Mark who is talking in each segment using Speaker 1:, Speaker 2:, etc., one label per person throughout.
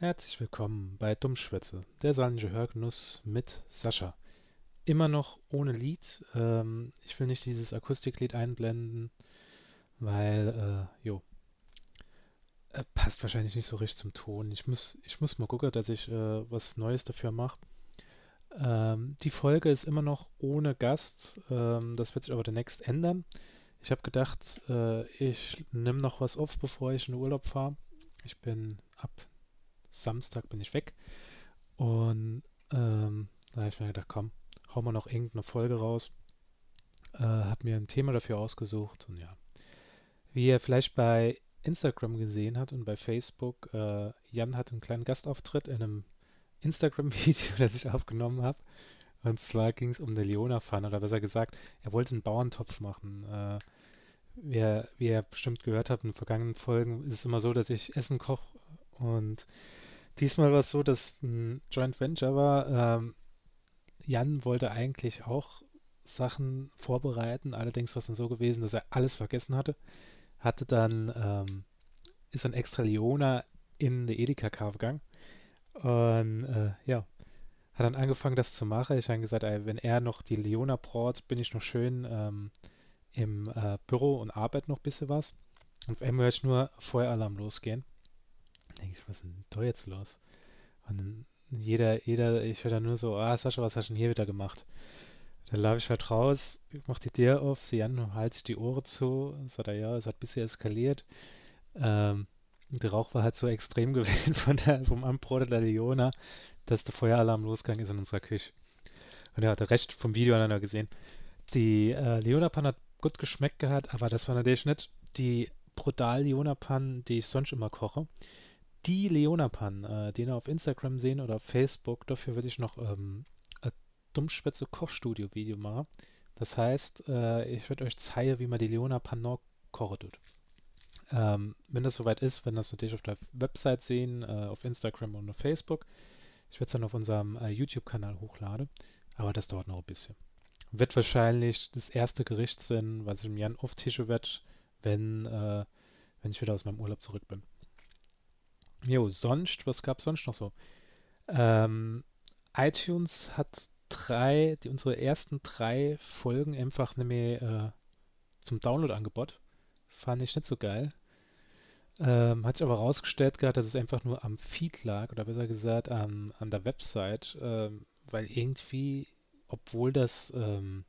Speaker 1: Herzlich willkommen bei Dummschwätze, der saarländische Hörgenuss mit Sascha. Immer noch ohne Lied. Ähm, ich will nicht dieses Akustiklied einblenden, weil, äh, jo, äh, passt wahrscheinlich nicht so richtig zum Ton. Ich muss, ich muss mal gucken, dass ich äh, was Neues dafür mache. Ähm, die Folge ist immer noch ohne Gast. Ähm, das wird sich aber demnächst ändern. Ich habe gedacht, äh, ich nehme noch was auf, bevor ich in den Urlaub fahre. Ich bin ab Samstag bin ich weg. Und ähm, da habe ich mir gedacht, komm, hau mal noch irgendeine Folge raus. Äh, hab mir ein Thema dafür ausgesucht und ja. Wie ihr vielleicht bei Instagram gesehen habt und bei Facebook, äh, Jan hat einen kleinen Gastauftritt in einem Instagram-Video, das ich aufgenommen habe. Und zwar ging es um eine Leona-Pfanne, oder besser gesagt, er wollte einen Bauerntopf machen. Äh, wie, ihr, wie ihr bestimmt gehört habt in den vergangenen Folgen, ist es immer so, dass ich Essen koche. Und diesmal war es so, dass ein Joint Venture war. Ähm, Jan wollte eigentlich auch Sachen vorbereiten, allerdings war es dann so gewesen, dass er alles vergessen hatte. Hatte dann, ähm, ist dann extra Leona in die Edeka gegangen und äh, ja, hat dann angefangen, das zu machen. Ich habe gesagt, ey, wenn er noch die Leona braucht, bin ich noch schön ähm, im äh, Büro und arbeite noch ein bisschen was. Und auf einmal höre ich nur Feueralarm losgehen. Denke ich, was ist denn da jetzt los? Und dann jeder, jeder, ich höre dann nur so, ah, Sascha, was hast du denn hier wieder gemacht? Dann laufe ich halt raus, mach die Tür auf, Jan halt sich die Ohren zu, sagt er, ja, es hat ein bisschen eskaliert. Ähm, der Rauch war halt so extrem gewesen von der, vom Anbrot der Leona, dass der Feueralarm losgegangen ist in unserer Küche. Und ja, der Rest vom Video hat er gesehen. Die äh, Leona-Pan hat gut geschmeckt gehabt, aber das war natürlich nicht die brutal Leona-Pan, die ich sonst immer koche. Die Leona-Pan, äh, den ihr auf Instagram sehen oder auf Facebook, dafür würde ich noch ähm, ein Dummschwätze Kochstudio-Video machen. Das heißt, äh, ich würde euch zeigen, wie man die Leona-Pan noch kochen tut. Ähm, wenn das soweit ist, wenn das natürlich auf der Website sehen, äh, auf Instagram und auf Facebook. Ich werde es dann auf unserem äh, YouTube-Kanal hochladen, aber das dauert noch ein bisschen. Wird wahrscheinlich das erste Gericht sein, was ich im Jan auf Tische werde, wenn, äh, wenn ich wieder aus meinem Urlaub zurück bin. Jo, sonst, was gab es sonst noch so? Ähm, iTunes hat drei, die, unsere ersten drei Folgen einfach nämlich äh, zum Download angeboten. Fand ich nicht so geil. Ähm, hat sich aber rausgestellt gehabt, dass es einfach nur am Feed lag, oder besser gesagt an, an der Website, ähm, weil irgendwie, obwohl das, ähm,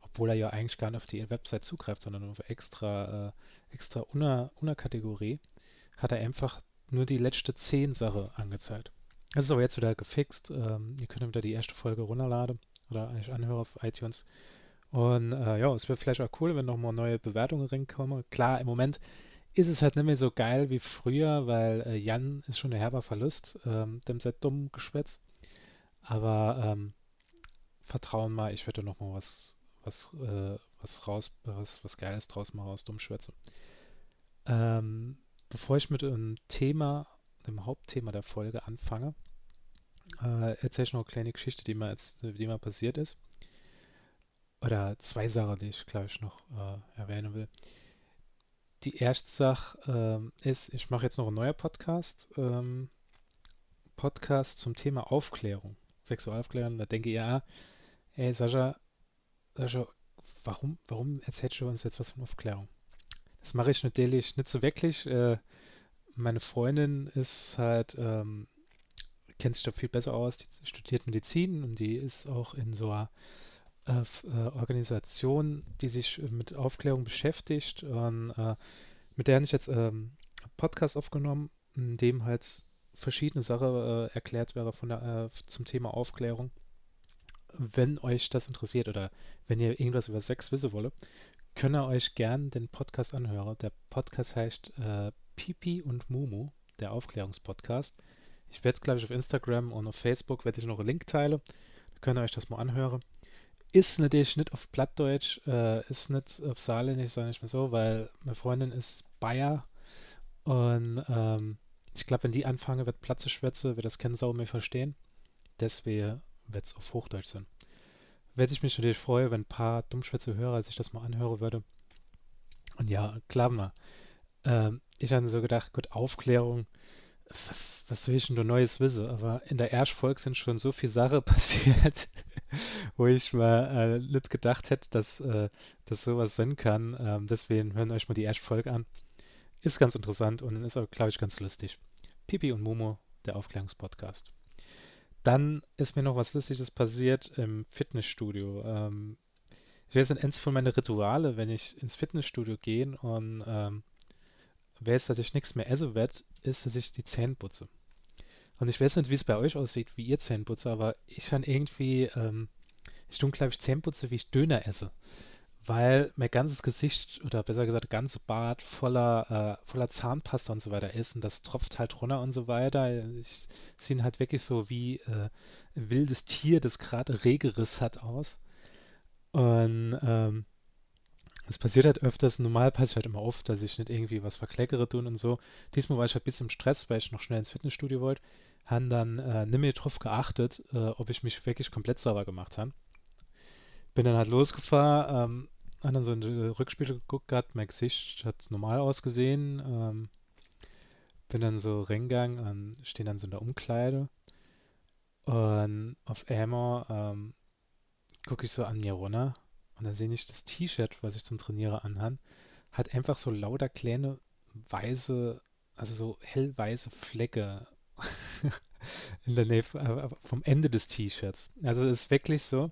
Speaker 1: obwohl er ja eigentlich gar nicht auf die Website zugreift, sondern auf extra, äh, extra Una-Kategorie, hat er einfach nur die letzte 10 Sache angezeigt. Das ist aber jetzt wieder gefixt. Ähm, ihr könnt wieder die erste Folge runterladen oder eigentlich anhören auf iTunes. Und äh, ja, es wäre vielleicht auch cool, wenn nochmal neue Bewertungen reinkommen. Klar, im Moment ist es halt nicht mehr so geil wie früher, weil äh, Jan ist schon ein herber Verlust, ähm, dem sehr dumm Geschwätz. Aber ähm, vertrauen mal, ich werde nochmal was, was, äh, was raus, was, was Geiles draus machen aus Dummschwätze. Ähm, bevor ich mit dem Thema, dem Hauptthema der Folge anfange, äh, erzähle ich noch eine kleine Geschichte, die mir jetzt, die mir passiert ist. Oder zwei Sachen, die ich gleich noch äh, erwähnen will. Die erste Sache ähm, ist, ich mache jetzt noch einen neuen Podcast. Ähm, Podcast zum Thema Aufklärung, Sexualaufklärung. Da denke ich, ja, ey Sascha, Sascha, warum, warum erzählst du uns jetzt was von Aufklärung? Das mache ich natürlich nicht so wirklich. Äh, meine Freundin ist halt, ähm, kennt sich da viel besser aus, die studiert Medizin und die ist auch in so einer äh, äh, Organisation, die sich mit Aufklärung beschäftigt. Und äh, mit der habe ich jetzt ähm, Podcast aufgenommen, in dem halt verschiedene Sachen äh, erklärt wäre von der, äh, zum Thema Aufklärung. Wenn euch das interessiert oder wenn ihr irgendwas über Sex wissen wollt, könnt ihr euch gern den Podcast anhören. Der Podcast heißt äh, Pipi und Mumu, der Aufklärungspodcast. Ich werde, glaube ich, auf Instagram und auf Facebook werde ich noch einen Link teilen. Da könnt ihr euch das mal anhören. Ist natürlich nicht auf Plattdeutsch, äh, ist nicht auf Saarländisch, sage ich mal so, weil meine Freundin ist Bayer und ähm, ich glaube, wenn die anfangen, wird Platze schwätze, wird das kein Sau mehr verstehen. Deswegen wird es auf Hochdeutsch sein werde ich mich natürlich freuen, wenn ein paar Dummschwätze-Hörer sich das mal anhören würde. Und ja, klar mal. Ähm, ich habe so gedacht, gut, Aufklärung, was, was soll ich denn da Neues wissen? Aber in der ersten Folge sind schon so viele Sachen passiert, wo ich mal äh, nicht gedacht hätte, dass äh, das sowas sein kann. Ähm, deswegen hören euch mal die erste Folge an. Ist ganz interessant und ist auch, glaube ich, ganz lustig. Pipi und Momo, der Aufklärungspodcast. Dann ist mir noch was Lustiges passiert im Fitnessstudio. Ähm, weiß nicht, eins von meinen Rituale, wenn ich ins Fitnessstudio gehe und ähm, weiß, dass ich nichts mehr essen werde, ist, dass ich die Zähne putze. Und ich weiß nicht, wie es bei euch aussieht, wie ihr Zähne putze, aber ich kann irgendwie, ähm, ich tue, glaube ich, Zähne putze, wie ich Döner esse. Weil mein ganzes Gesicht, oder besser gesagt, ganze Bart voller, äh, voller Zahnpasta und so weiter ist und das tropft halt runter und so weiter. Ich sehe halt wirklich so wie äh, ein wildes Tier, das gerade Regeriss hat aus. Und ähm, es passiert halt öfters, normal passiert halt immer oft, dass ich nicht irgendwie was verkleckere tun und so. Diesmal war ich halt ein bisschen im Stress, weil ich noch schnell ins Fitnessstudio wollte. Han dann äh, nicht mehr drauf geachtet, äh, ob ich mich wirklich komplett sauber gemacht habe. Bin dann halt losgefahren, ähm, habe dann so in den Rückspiegel geguckt gehabt, mein Gesicht hat normal ausgesehen. Ähm, bin dann so reingegangen und stehe dann so in der Umkleide. Und auf einmal ähm, gucke ich so an mir runter und dann sehe ich das T-Shirt, was ich zum Trainieren anhabe, hat einfach so lauter kleine weiße, also so hellweiße Flecke in der Nähe äh, vom Ende des T-Shirts. Also es ist wirklich so,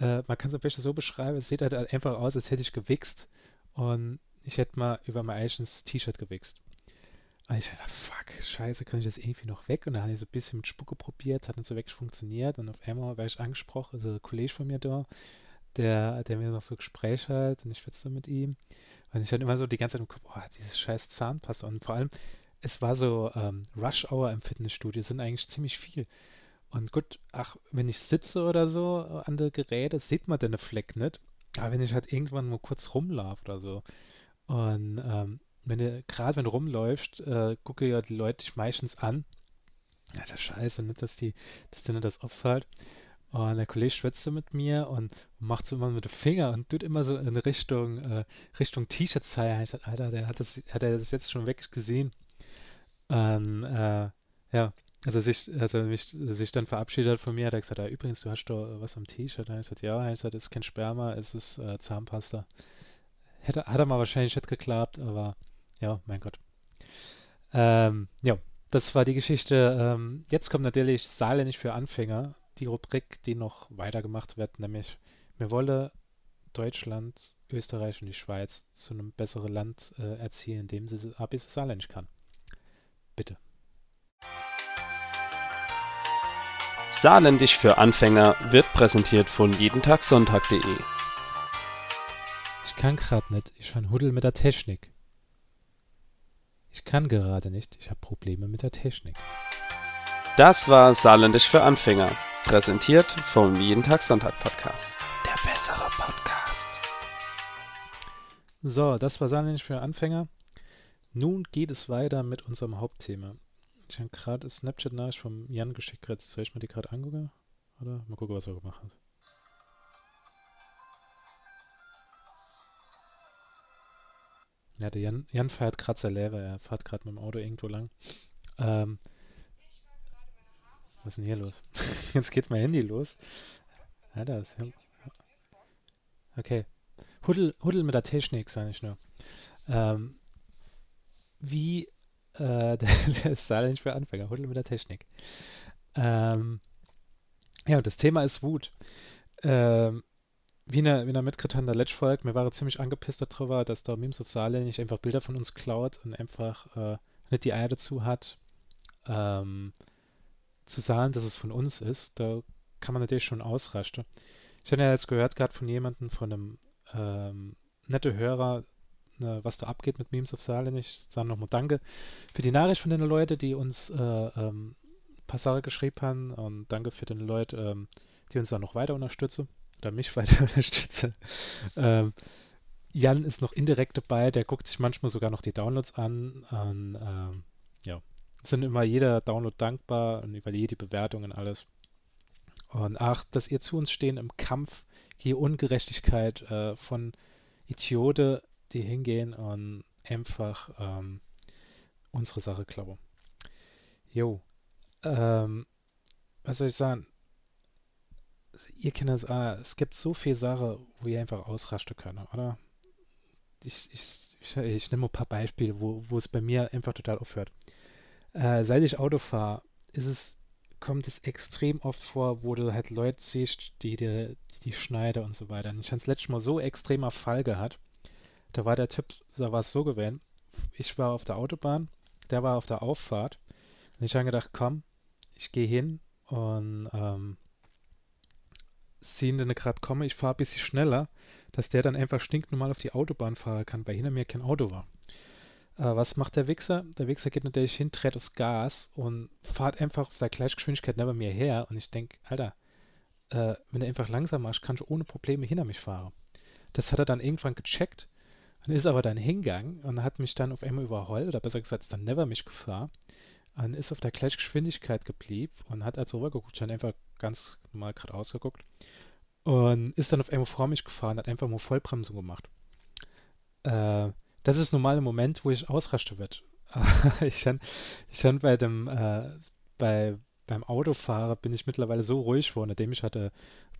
Speaker 1: äh, man kann es am besten so beschreiben, es sieht halt einfach aus, als hätte ich gewichst und ich hätte mal über mein eigenes T-Shirt gewichst. Und ich dachte, fuck, scheiße, kann ich das irgendwie noch weg? Und dann habe ich so ein bisschen mit Spucke probiert, hat nicht so wirklich funktioniert. Und auf einmal war ich angesprochen, also ein Kollege von mir da, der, der mir noch so Gespräch hat und ich schwätze mit ihm. Und ich hatte immer so die ganze Zeit im Kopf, oh, dieses scheiß Zahnpasta. Und vor allem, es war so ähm, Rush Hour im Fitnessstudio, sind eigentlich ziemlich viel. Und gut, ach, wenn ich sitze oder so an der Geräte, sieht man den Fleck nicht. Aber wenn ich halt irgendwann mal kurz rumlaufe oder so. Und ähm, wenn du, gerade wenn du rumläufst, äh, gucke ja die Leute dich meistens an. Das Scheiße, nicht, dass die, dass dir nicht das auffällt. Und der Kollege schwätzte mit mir und macht so immer mit dem Finger und tut immer so in Richtung, äh, Richtung T-Shirt zeigen. Ich dachte, Alter, der hat das, hat er das jetzt schon wirklich gesehen. Äh, ja, also sich, also mich, sich dann verabschiedet hat von mir, hat er gesagt, ja, übrigens, du hast doch was am T-Shirt. Und ich gesagt, ja, er gesagt, es ist kein Sperma, es ist äh, Zahnpasta. Hätte, hat er mal wahrscheinlich nicht geklappt, aber ja, mein Gott. Ähm, ja, das war die Geschichte. Ähm, jetzt kommt natürlich Saarländisch für Anfänger die Rubrik, die noch weitergemacht wird, nämlich mir wolle Deutschland, Österreich und die Schweiz zu einem besseren Land äh, erzielen, indem sie ABC Saarländisch kann. Bitte.
Speaker 2: Saarländisch für Anfänger wird präsentiert von jedentagsonntag.de.
Speaker 1: Ich kann gerade nicht, ich habe Huddel mit der Technik. Ich kann gerade nicht, ich habe Probleme mit der Technik.
Speaker 2: Das war Saarländisch für Anfänger. Präsentiert vom Jeden Tag Sonntag Podcast. Der bessere Podcast.
Speaker 1: So, das war Saarländisch für Anfänger. Nun geht es weiter mit unserem Hauptthema. Ich habe gerade Snapchat-Nachricht vom Jan geschickt. Soll ich mir die gerade angucken? Oder mal gucken, was er gemacht hat. Ja, der Jan, Jan fährt gerade sehr leer, er fährt gerade mit dem Auto irgendwo lang. Ähm, was ist denn hier los? Jetzt geht mein Handy los. Ja, das. Ja. Okay. Huddel, Huddel mit der Technik, sage ich nur. Ähm, wie äh, der, der nicht für Anfänger. Huddel mit der Technik. Ähm, ja, und das Thema ist Wut. Ähm, wie eine, wie eine mitgekriegt der Let's Folge, mir war ziemlich angepisst darüber, dass da Memes of Saarland nicht einfach Bilder von uns klaut und einfach äh, nicht die Eier dazu hat, ähm, zu sagen, dass es von uns ist, da kann man natürlich schon ausrasten. Ich habe ja jetzt gehört gerade von jemandem, von einem ähm, nette Hörer, ne, was da abgeht mit Memes of Saarland. Ich sage nochmal Danke für die Nachricht von den Leuten, die uns äh, ähm, Sachen geschrieben haben und danke für den Leuten, ähm, die uns da noch weiter unterstützen oder mich weiter unterstützen. Ähm, Jan ist noch indirekt dabei, der guckt sich manchmal sogar noch die Downloads an und ähm, ja, sind immer jeder Download dankbar und über jede Bewertung und alles. Und ach, dass ihr zu uns stehen im Kampf gegen Ungerechtigkeit äh, von Idioten, die hingehen und einfach ähm, unsere Sache klauen. Jo. Ähm, was soll ich sagen? Ihr kennt es, ah, es gibt so viele Sachen, wo ihr einfach ausrasten könnt, oder? Ich, ich, ich, ich nehme ein paar Beispiele, wo, wo es bei mir einfach total aufhört. Äh, seit ich Auto fahre, ist es, kommt es extrem oft vor, wo du halt Leute siehst, die dir die schneiden und so weiter. Und ich habe es letztes Mal so extremer Fall gehabt. Da war der Typ, da war es so gewesen. Ich war auf der Autobahn, der war auf der Auffahrt. Und ich habe gedacht, komm, ich gehe hin und ähm, sehen dann gerade komme, ich fahre ein bisschen schneller, dass der dann einfach stinknormal auf die Autobahn fahren kann, weil hinter mir kein Auto war. Äh, was macht der Wichser? Der Wichser geht natürlich hin, dreht aufs Gas und fährt einfach auf der Gleichgeschwindigkeit neben mir her. Und ich denke, Alter, äh, wenn er einfach langsam machst, kannst du ohne Probleme hinter mich fahren. Das hat er dann irgendwann gecheckt und ist aber dann hingegangen und hat mich dann auf einmal überholt, oder besser gesagt, ist dann never mich gefahren und ist auf der Gleichgeschwindigkeit geblieben und hat also rübergeguckt, schon einfach ganz normal gerade ausgeguckt und ist dann auf einmal vor mich gefahren, hat einfach mal Vollbremsung gemacht. Äh, das ist normal im Moment, wo ich ausraste wird. ich kann, ich bei dem, äh, bei, beim Autofahrer bin ich mittlerweile so ruhig geworden, nachdem ich hatte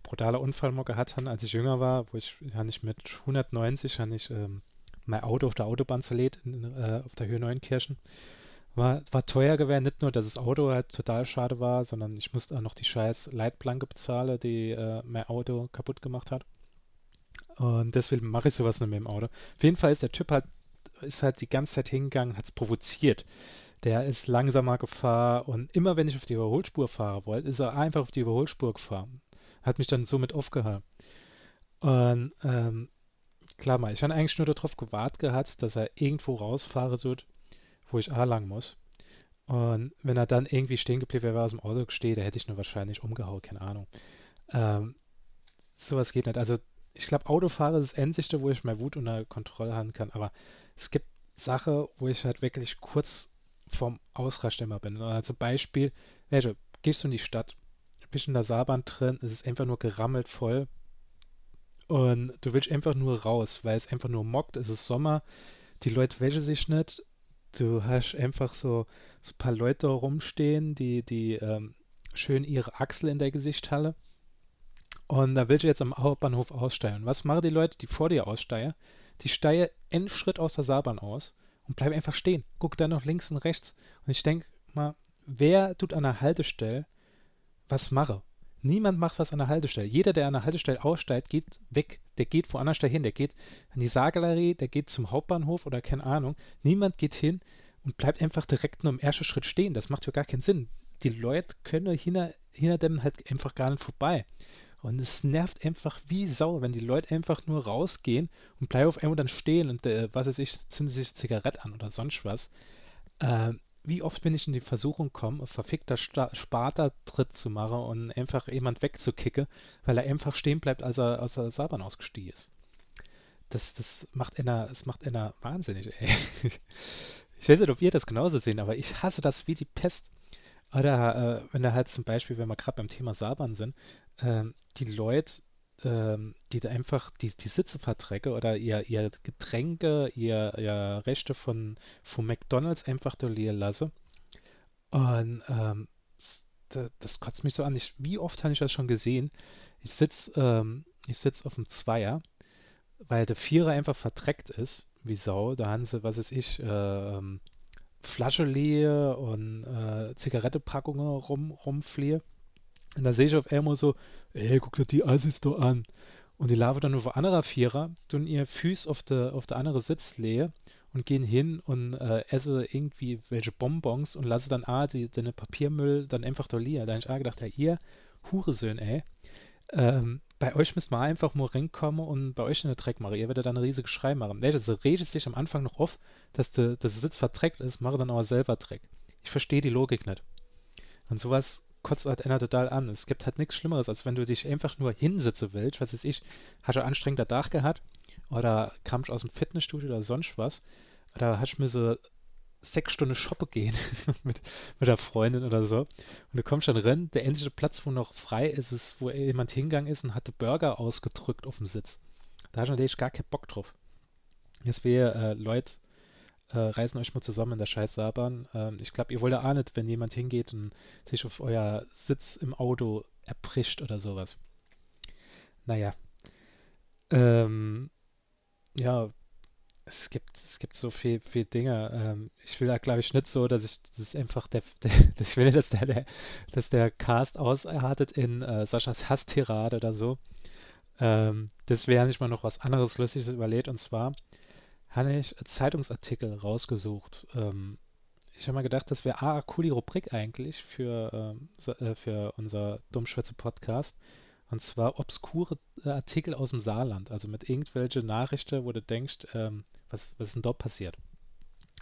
Speaker 1: brutale Unfall mal gehabt, als ich jünger war, wo ich, ich mit 190, habe ich ähm, mein Auto auf der Autobahn zerlegt, in, äh, auf der Höhe Neunkirchen. War, war teuer gewesen, nicht nur, dass das Auto halt total schade war, sondern ich musste auch noch die scheiß Leitplanke bezahlen, die äh, mein Auto kaputt gemacht hat. Und deswegen mache ich sowas nicht mehr im Auto. Auf jeden Fall ist der Typ halt, ist halt die ganze Zeit hingegangen, hat es provoziert. Der ist langsamer gefahren und immer wenn ich auf die Überholspur fahren wollte, ist er einfach auf die Überholspur gefahren. Hat mich dann somit aufgehalten. Und ähm, klar mal, ich habe eigentlich nur darauf gewartet gehabt, dass er irgendwo rausfahren wird, wo ich A lang muss. Und wenn er dann irgendwie stehen geblieben wäre, aus dem Auto steht, da hätte ich nur wahrscheinlich umgehauen, keine Ahnung. Ähm, sowas geht nicht. Also ich glaube, Autofahrer ist das Endsichte, wo ich meine Wut unter Kontrolle haben kann. Aber es gibt Sachen, wo ich halt wirklich kurz vorm Ausrasten immer bin. Also Beispiel, welche, gehst du in die Stadt, bist in der Saarbahn drin, es ist einfach nur gerammelt voll und du willst einfach nur raus, weil es einfach nur mockt, es ist Sommer, die Leute wäschen sich nicht, du hast einfach so, so ein paar Leute rumstehen, die, die ähm, schön ihre Achsel in der Gesichthalle und da willst du jetzt am Hauptbahnhof aussteigen. Was machen die Leute, die vor dir aussteigen? Die steigen einen Schritt aus der Saarbahn aus und bleiben einfach stehen. Guck dann noch links und rechts. Und ich denke mal, wer tut an der Haltestelle was mache? Niemand macht was an der Haltestelle. Jeder, der an der Haltestelle aussteigt, geht weg. Der geht woanders dahin. Der geht an die Saargalerie, der geht zum Hauptbahnhof oder keine Ahnung. Niemand geht hin und bleibt einfach direkt nur im ersten Schritt stehen. Das macht ja gar keinen Sinn. Die Leute können hinter, hinter dem halt einfach gar nicht vorbei. Und es nervt einfach wie Sau, wenn die Leute einfach nur rausgehen und bleiben auf einmal dann stehen und äh, was weiß ich, zünden sich Zigarette an oder sonst was. Äh, wie oft bin ich in die Versuchung gekommen, verfickter Sparta-Tritt zu machen und einfach jemand wegzukicken, weil er einfach stehen bleibt, als er aus der Saban ausgestiegen ist. Das, das macht einer, das macht einer wahnsinnig, ey. Ich weiß nicht, ob ihr das genauso sehen, aber ich hasse das wie die Pest. Oder äh, wenn er halt zum Beispiel, wenn wir gerade beim Thema Saban sind, ähm, die Leute, ähm, die da einfach die, die Sitze vertrecke oder ihr, ihr Getränke, ihr, ihr Rechte von, von McDonalds einfach dolieren lasse. Und ähm, das, das kotzt mich so an. Ich, wie oft habe ich das schon gesehen? Ich sitze ähm, sitz auf dem Zweier, weil der Vierer einfach vertreckt ist, wie Sau. Da haben sie, was weiß ich, äh, Flasche leer und äh, Zigarettepackungen rum, rumfliehe. Und da sehe ich auf einmal so, ey, guck dir die Assis da an. Und die laufen dann über anderer Vierer, tun ihr Füß auf der auf der andere Sitz leer und gehen hin und äh, essen irgendwie welche Bonbons und lassen dann ah, die, den Papiermüll dann einfach da liegen. Da habe ich auch gedacht, ja, ihr Huresöhn, ey. Ähm, bei euch müsst mal einfach mal reinkommen und bei euch in den Dreck machen. Ihr werdet dann eine riesige Schrei machen. Welche, so redet sich am Anfang noch auf, dass der Sitz verträgt ist, mache dann aber selber Dreck. Ich verstehe die Logik nicht. Und sowas kotzt halt einer total an. Es gibt halt nichts Schlimmeres, als wenn du dich einfach nur hinsitzen willst, was weiß ich, hast du anstrengender Tag gehabt oder kamst aus dem Fitnessstudio oder sonst was, oder hast mir so sechs Stunden shoppen gehen mit, mit der Freundin oder so. Und du kommst dann rein, der einzige Platz, wo noch frei ist, ist, wo jemand hingegangen ist und hatte Burger ausgedrückt auf dem Sitz. Da hast du natürlich gar keinen Bock drauf. Jetzt wäre äh, Leute äh, reißen euch mal zusammen in der scheiß Saarbahn. Ähm, ich glaube, ihr wollt ja nicht, wenn jemand hingeht und sich auf euer Sitz im Auto erbricht oder sowas. Naja. Ähm, ja, es gibt, es gibt so viel, viel Dinge. Ähm, ich will da, glaube ich, nicht so, dass ich das einfach der, der ich will nicht, dass der, der, dass der Cast ausartet in äh, Saschas Hasstirade oder so. Ähm, das wäre nicht mal noch was anderes Lustiges überlegt. Und zwar habe ich Zeitungsartikel rausgesucht. Ähm, ich habe mal gedacht, das wäre eine coole Rubrik eigentlich für, ähm, äh, für unser Dummschwätze-Podcast. Und zwar obskure äh, Artikel aus dem Saarland, also mit irgendwelche Nachrichten, wo du denkst, ähm, was, was ist denn dort passiert?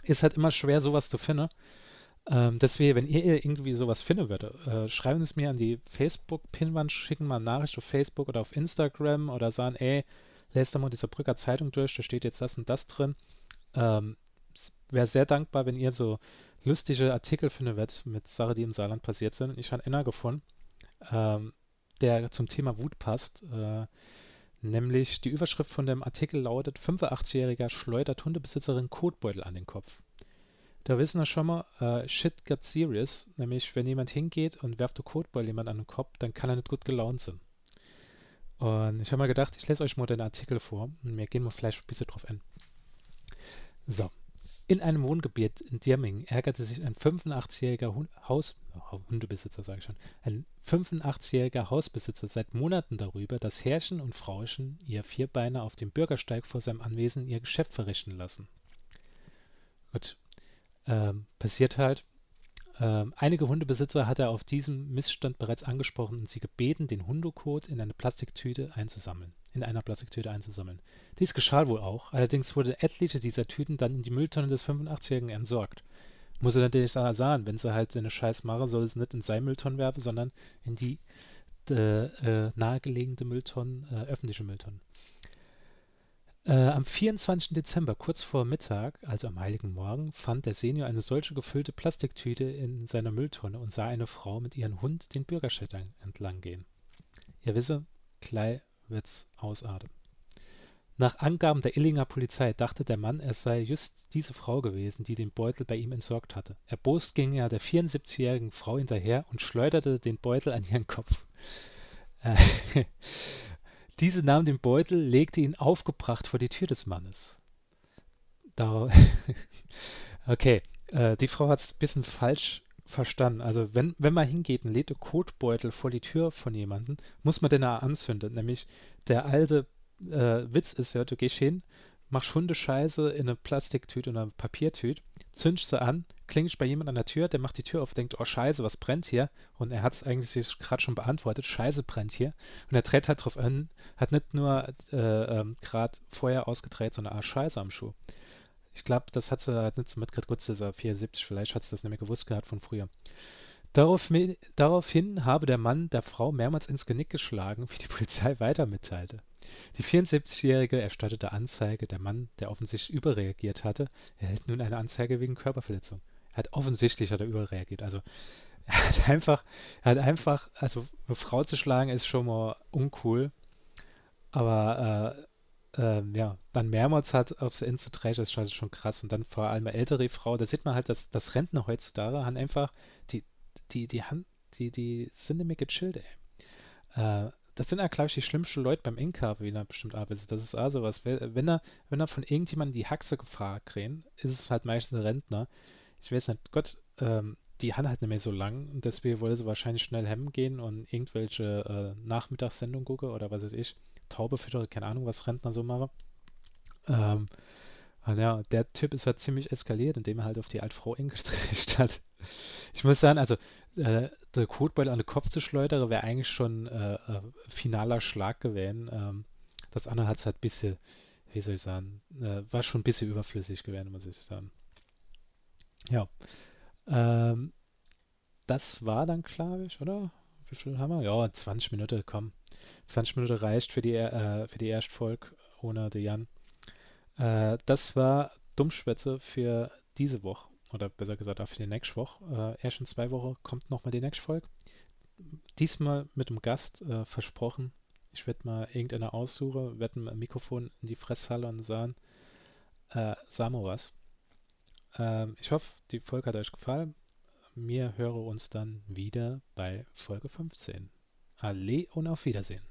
Speaker 1: Ist halt immer schwer, sowas zu finden. Ähm, deswegen, wenn ihr irgendwie sowas finden würdet, äh, schreiben es mir an die Facebook-Pinwand, schicken mal eine Nachricht auf Facebook oder auf Instagram oder sagen, ey, lest doch mal diese Brücker Zeitung durch, da steht jetzt das und das drin. Ähm, Wäre sehr dankbar, wenn ihr so lustige Artikel finden würdet mit Sachen, die im Saarland passiert sind. Ich habe einer gefunden, ähm, der zum Thema Wut passt. Äh, nämlich die Überschrift von dem Artikel lautet: 85-jähriger schleudert Hundebesitzerin Kotbeutel an den Kopf. Da wissen wir schon mal, äh, shit got serious. Nämlich, wenn jemand hingeht und werft der Kotbeutel jemand an den Kopf, dann kann er nicht gut gelaunt sein. Und ich habe mal gedacht, ich lese euch mal den Artikel vor und wir gehen mal vielleicht ein bisschen drauf ein. So. In einem Wohngebiet in Dirming ärgerte sich ein 85-jähriger Hund Haus oh, Hundebesitzer, sage ich schon, ein 85-jähriger Hausbesitzer seit Monaten darüber, dass Herrchen und Frauchen ihr Vierbeiner auf dem Bürgersteig vor seinem Anwesen ihr Geschäft verrichten lassen. Gut, ähm, passiert halt. Ähm, einige Hundebesitzer hat er auf diesem Missstand bereits angesprochen und sie gebeten, den Hundekot in eine Plastiktüte einzusammeln. In einer Plastiktüte einzusammeln. Dies geschah wohl auch, allerdings wurde etliche dieser Tüten dann in die Mülltonne des 85-Jährigen entsorgt. Muss er natürlich sagen, wenn sie halt seine Scheiß machen, soll es nicht in seine Mülltonnen werfen, sondern in die äh, äh, nahegelegene Mülltonnen, äh, öffentliche Mülltonnen. Äh, am 24. Dezember, kurz vor Mittag, also am Heiligen Morgen, fand der Senior eine solche gefüllte Plastiktüte in seiner Mülltonne und sah eine Frau mit ihrem Hund den Bürgersteig entlang gehen. Ihr wisse, gleich wird's ausatmen. Nach Angaben der Illinger Polizei dachte der Mann, es sei just diese Frau gewesen, die den Beutel bei ihm entsorgt hatte. Erbost ging er der 74-jährigen Frau hinterher und schleuderte den Beutel an ihren Kopf. Diese nahm den Beutel, legte ihn aufgebracht vor die Tür des Mannes. Da okay, äh, die Frau hat es ein bisschen falsch verstanden. Also wenn, wenn man hingeht und lädt einen Kotbeutel vor die Tür von jemandem, muss man den auch anzünden. Nämlich der alte äh, Witz ist ja, du gehst hin, machst Hundescheiße in eine Plastiktüte oder eine Papiertüte, zündest sie an, klingst bei jemand an der Tür, der macht die Tür auf, denkt, oh Scheiße, was brennt hier? Und er hat es eigentlich gerade schon beantwortet, Scheiße brennt hier. Und er dreht halt drauf an, hat nicht nur äh, ähm, gerade Feuer ausgedreht, sondern ah, Scheiße am Schuh. Ich glaube, das hat sie halt nicht so mitgekriegt, gut, dieser 74, vielleicht hat sie das mehr gewusst gehabt von früher. Darauf, daraufhin habe der Mann der Frau mehrmals ins Genick geschlagen, wie die Polizei weiter mitteilte. Die 74-Jährige erstattete Anzeige. Der Mann, der offensichtlich überreagiert hatte, erhält nun eine Anzeige wegen Körperverletzung. Hat offensichtlich hat er überreagiert. Also er hat einfach, er hat einfach, also eine Frau zu schlagen ist schon mal uncool. Aber äh, äh, ja, dann mehrmals hat auf sie inzutreiben, ist schon, krass. Und dann vor allem eine ältere Frau, da sieht man halt, dass, dass Rentner heutzutage haben einfach, die, die, die, haben, die, die sind nämlich gechillt, ey. Äh, das sind ja, glaube ich, die schlimmsten Leute beim Inka, wie er bestimmt arbeitet. Das ist also was. Wenn er, wenn er von irgendjemandem die Haxe gefragt kriegt, ist es halt meistens ein Rentner. Ich weiß nicht, Gott, ähm, die haben halt nicht mehr so lang und deswegen wollte sie wahrscheinlich schnell hemmen gehen und irgendwelche äh, Nachmittagssendungen gucken oder was weiß ich. Taube fütter, keine Ahnung, was Rentner so machen. Ähm, und ja, der Typ ist halt ziemlich eskaliert, indem er halt auf die alte Frau eingestreicht hat. Ich muss sagen, also äh, der Kotbeutel an den Kopf zu schleudern, wäre eigentlich schon äh, äh, finaler Schlag gewesen. Ähm, das andere hat es halt ein bisschen, wie soll ich sagen, äh, war schon ein bisschen überflüssig gewesen, muss ich sagen. Ja. Ähm, das war dann, ich, oder? Wie viel haben wir? Ja, 20 Minuten, komm. 20 Minuten reicht für die, äh, für die Erstfolge ohne den Jan. Äh, das war Dummschwätze für diese Woche oder besser gesagt auch für die nächste Woche. Äh, erst in zwei Wochen kommt nochmal die nächste Folge. Diesmal mit dem Gast äh, versprochen. Ich werde mal irgendeine aussuchen, werde ein Mikrofon in die Fresshalle und sagen, äh, sag mal was. Ähm, ich hoffe, die Folge hat euch gefallen. Wir hören uns dann wieder bei Folge 15. Alle und auf Wiedersehen.